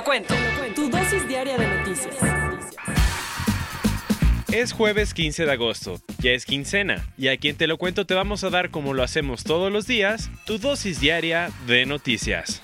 Lo cuento. Tu dosis diaria de noticias. Es jueves 15 de agosto, ya es quincena, y a quien te lo cuento te vamos a dar como lo hacemos todos los días, tu dosis diaria de noticias.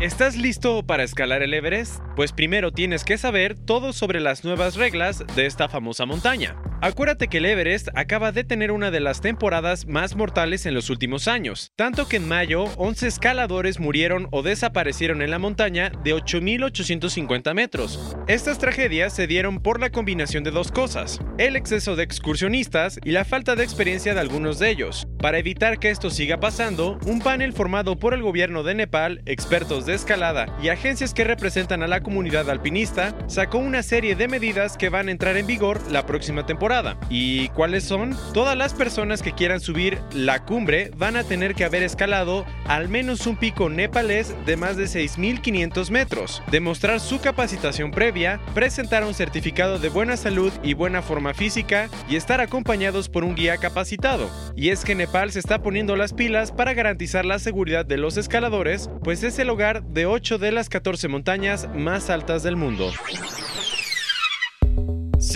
¿Estás listo para escalar el Everest? Pues primero tienes que saber todo sobre las nuevas reglas de esta famosa montaña. Acuérdate que el Everest acaba de tener una de las temporadas más mortales en los últimos años, tanto que en mayo 11 escaladores murieron o desaparecieron en la montaña de 8.850 metros. Estas tragedias se dieron por la combinación de dos cosas, el exceso de excursionistas y la falta de experiencia de algunos de ellos. Para evitar que esto siga pasando, un panel formado por el gobierno de Nepal, expertos de escalada y agencias que representan a la comunidad alpinista sacó una serie de medidas que van a entrar en vigor la próxima temporada ¿Y cuáles son? Todas las personas que quieran subir la cumbre van a tener que haber escalado al menos un pico nepalés de más de 6.500 metros, demostrar su capacitación previa, presentar un certificado de buena salud y buena forma física y estar acompañados por un guía capacitado. Y es que Nepal se está poniendo las pilas para garantizar la seguridad de los escaladores, pues es el hogar de 8 de las 14 montañas más altas del mundo.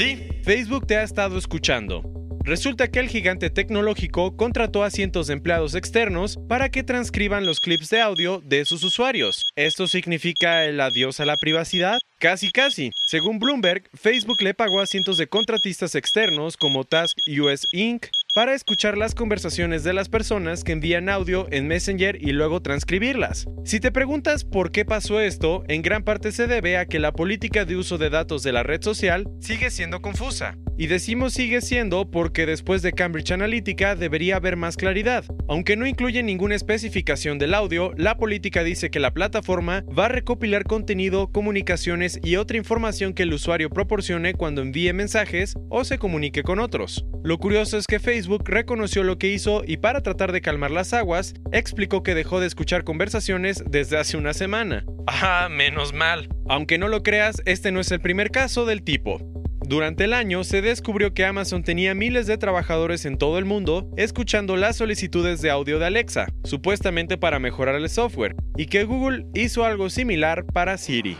Sí, Facebook te ha estado escuchando. Resulta que el gigante tecnológico contrató a cientos de empleados externos para que transcriban los clips de audio de sus usuarios. ¿Esto significa el adiós a la privacidad? Casi casi. Según Bloomberg, Facebook le pagó a cientos de contratistas externos como Task US Inc., para escuchar las conversaciones de las personas que envían audio en Messenger y luego transcribirlas. Si te preguntas por qué pasó esto, en gran parte se debe a que la política de uso de datos de la red social sigue siendo confusa. Y decimos sigue siendo porque después de Cambridge Analytica debería haber más claridad. Aunque no incluye ninguna especificación del audio, la política dice que la plataforma va a recopilar contenido, comunicaciones y otra información que el usuario proporcione cuando envíe mensajes o se comunique con otros. Lo curioso es que Facebook reconoció lo que hizo y para tratar de calmar las aguas, explicó que dejó de escuchar conversaciones desde hace una semana. Ah, menos mal. Aunque no lo creas, este no es el primer caso del tipo. Durante el año se descubrió que Amazon tenía miles de trabajadores en todo el mundo escuchando las solicitudes de audio de Alexa, supuestamente para mejorar el software, y que Google hizo algo similar para Siri.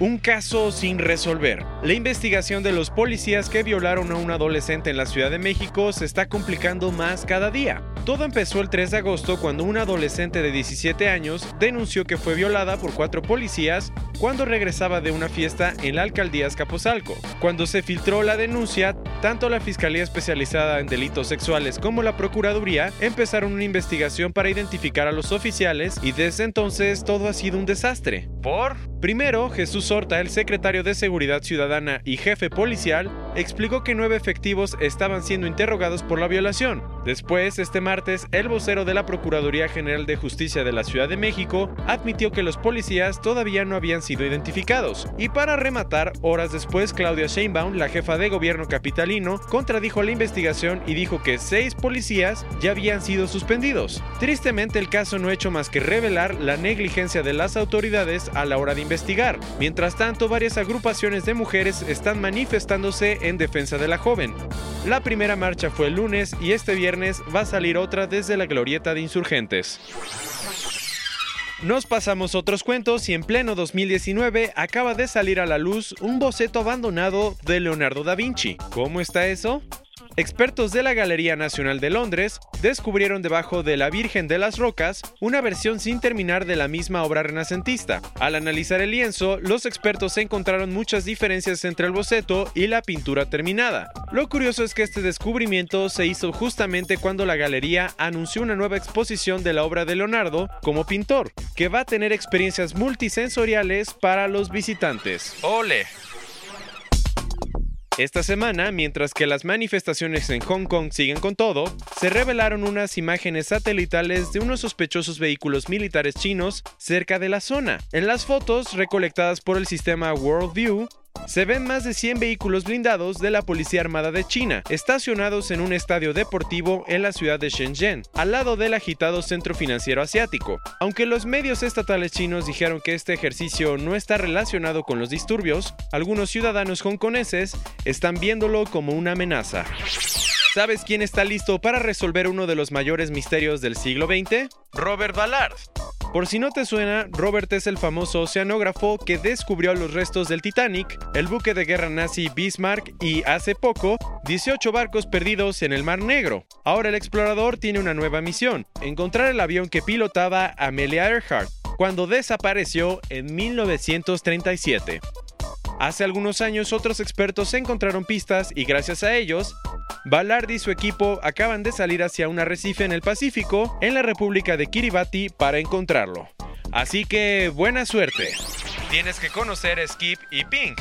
Un caso sin resolver. La investigación de los policías que violaron a un adolescente en la Ciudad de México se está complicando más cada día. Todo empezó el 3 de agosto cuando un adolescente de 17 años denunció que fue violada por cuatro policías cuando regresaba de una fiesta en la alcaldía Escaposalco. Cuando se filtró la denuncia, tanto la Fiscalía Especializada en Delitos Sexuales como la Procuraduría empezaron una investigación para identificar a los oficiales y desde entonces todo ha sido un desastre. ¿Por? Primero, Jesús Horta, el secretario de Seguridad Ciudadana y jefe policial, explicó que nueve efectivos estaban siendo interrogados por la violación. Después, este martes, el vocero de la Procuraduría General de Justicia de la Ciudad de México admitió que los policías todavía no habían sido identificados. Y para rematar, horas después, Claudia Sheinbaum, la jefa de gobierno contradijo la investigación y dijo que seis policías ya habían sido suspendidos. Tristemente, el caso no ha hecho más que revelar la negligencia de las autoridades a la hora de investigar. Mientras tanto, varias agrupaciones de mujeres están manifestándose en defensa de la joven. La primera marcha fue el lunes y este viernes va a salir otra desde la glorieta de insurgentes. Nos pasamos otros cuentos y en pleno 2019 acaba de salir a la luz un boceto abandonado de Leonardo da Vinci. ¿Cómo está eso? Expertos de la Galería Nacional de Londres descubrieron debajo de la Virgen de las Rocas una versión sin terminar de la misma obra renacentista. Al analizar el lienzo, los expertos encontraron muchas diferencias entre el boceto y la pintura terminada. Lo curioso es que este descubrimiento se hizo justamente cuando la galería anunció una nueva exposición de la obra de Leonardo como pintor, que va a tener experiencias multisensoriales para los visitantes. ¡Ole! Esta semana, mientras que las manifestaciones en Hong Kong siguen con todo, se revelaron unas imágenes satelitales de unos sospechosos vehículos militares chinos cerca de la zona. En las fotos, recolectadas por el sistema Worldview, se ven más de 100 vehículos blindados de la Policía Armada de China, estacionados en un estadio deportivo en la ciudad de Shenzhen, al lado del agitado centro financiero asiático. Aunque los medios estatales chinos dijeron que este ejercicio no está relacionado con los disturbios, algunos ciudadanos hongkoneses están viéndolo como una amenaza. ¿Sabes quién está listo para resolver uno de los mayores misterios del siglo XX? Robert Ballard. Por si no te suena, Robert es el famoso oceanógrafo que descubrió los restos del Titanic, el buque de guerra nazi Bismarck y, hace poco, 18 barcos perdidos en el Mar Negro. Ahora el explorador tiene una nueva misión, encontrar el avión que pilotaba Amelia Earhart, cuando desapareció en 1937. Hace algunos años otros expertos encontraron pistas y gracias a ellos, Ballard y su equipo acaban de salir hacia un arrecife en el Pacífico, en la República de Kiribati, para encontrarlo. Así que buena suerte. Tienes que conocer a Skip y Pink,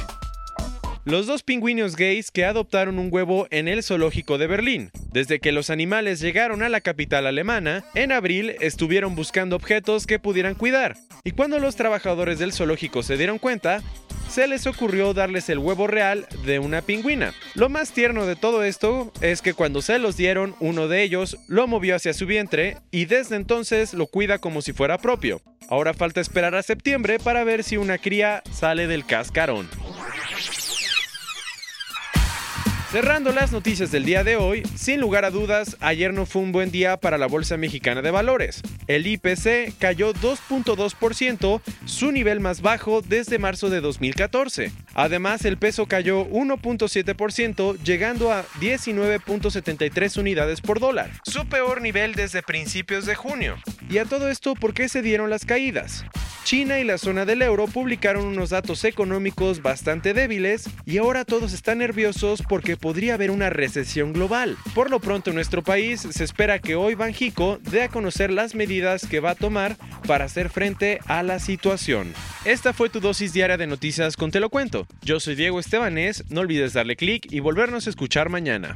los dos pingüinos gays que adoptaron un huevo en el zoológico de Berlín. Desde que los animales llegaron a la capital alemana, en abril estuvieron buscando objetos que pudieran cuidar. Y cuando los trabajadores del zoológico se dieron cuenta, se les ocurrió darles el huevo real de una pingüina. Lo más tierno de todo esto es que cuando se los dieron, uno de ellos lo movió hacia su vientre y desde entonces lo cuida como si fuera propio. Ahora falta esperar a septiembre para ver si una cría sale del cascarón. Cerrando las noticias del día de hoy, sin lugar a dudas, ayer no fue un buen día para la Bolsa Mexicana de Valores. El IPC cayó 2.2%, su nivel más bajo desde marzo de 2014. Además, el peso cayó 1.7%, llegando a 19.73 unidades por dólar, su peor nivel desde principios de junio. Y a todo esto, ¿por qué se dieron las caídas? China y la zona del euro publicaron unos datos económicos bastante débiles y ahora todos están nerviosos porque podría haber una recesión global. Por lo pronto nuestro país se espera que hoy Banjico dé a conocer las medidas que va a tomar para hacer frente a la situación. Esta fue tu dosis diaria de noticias con Te lo cuento. Yo soy Diego Estebanés, no olvides darle clic y volvernos a escuchar mañana.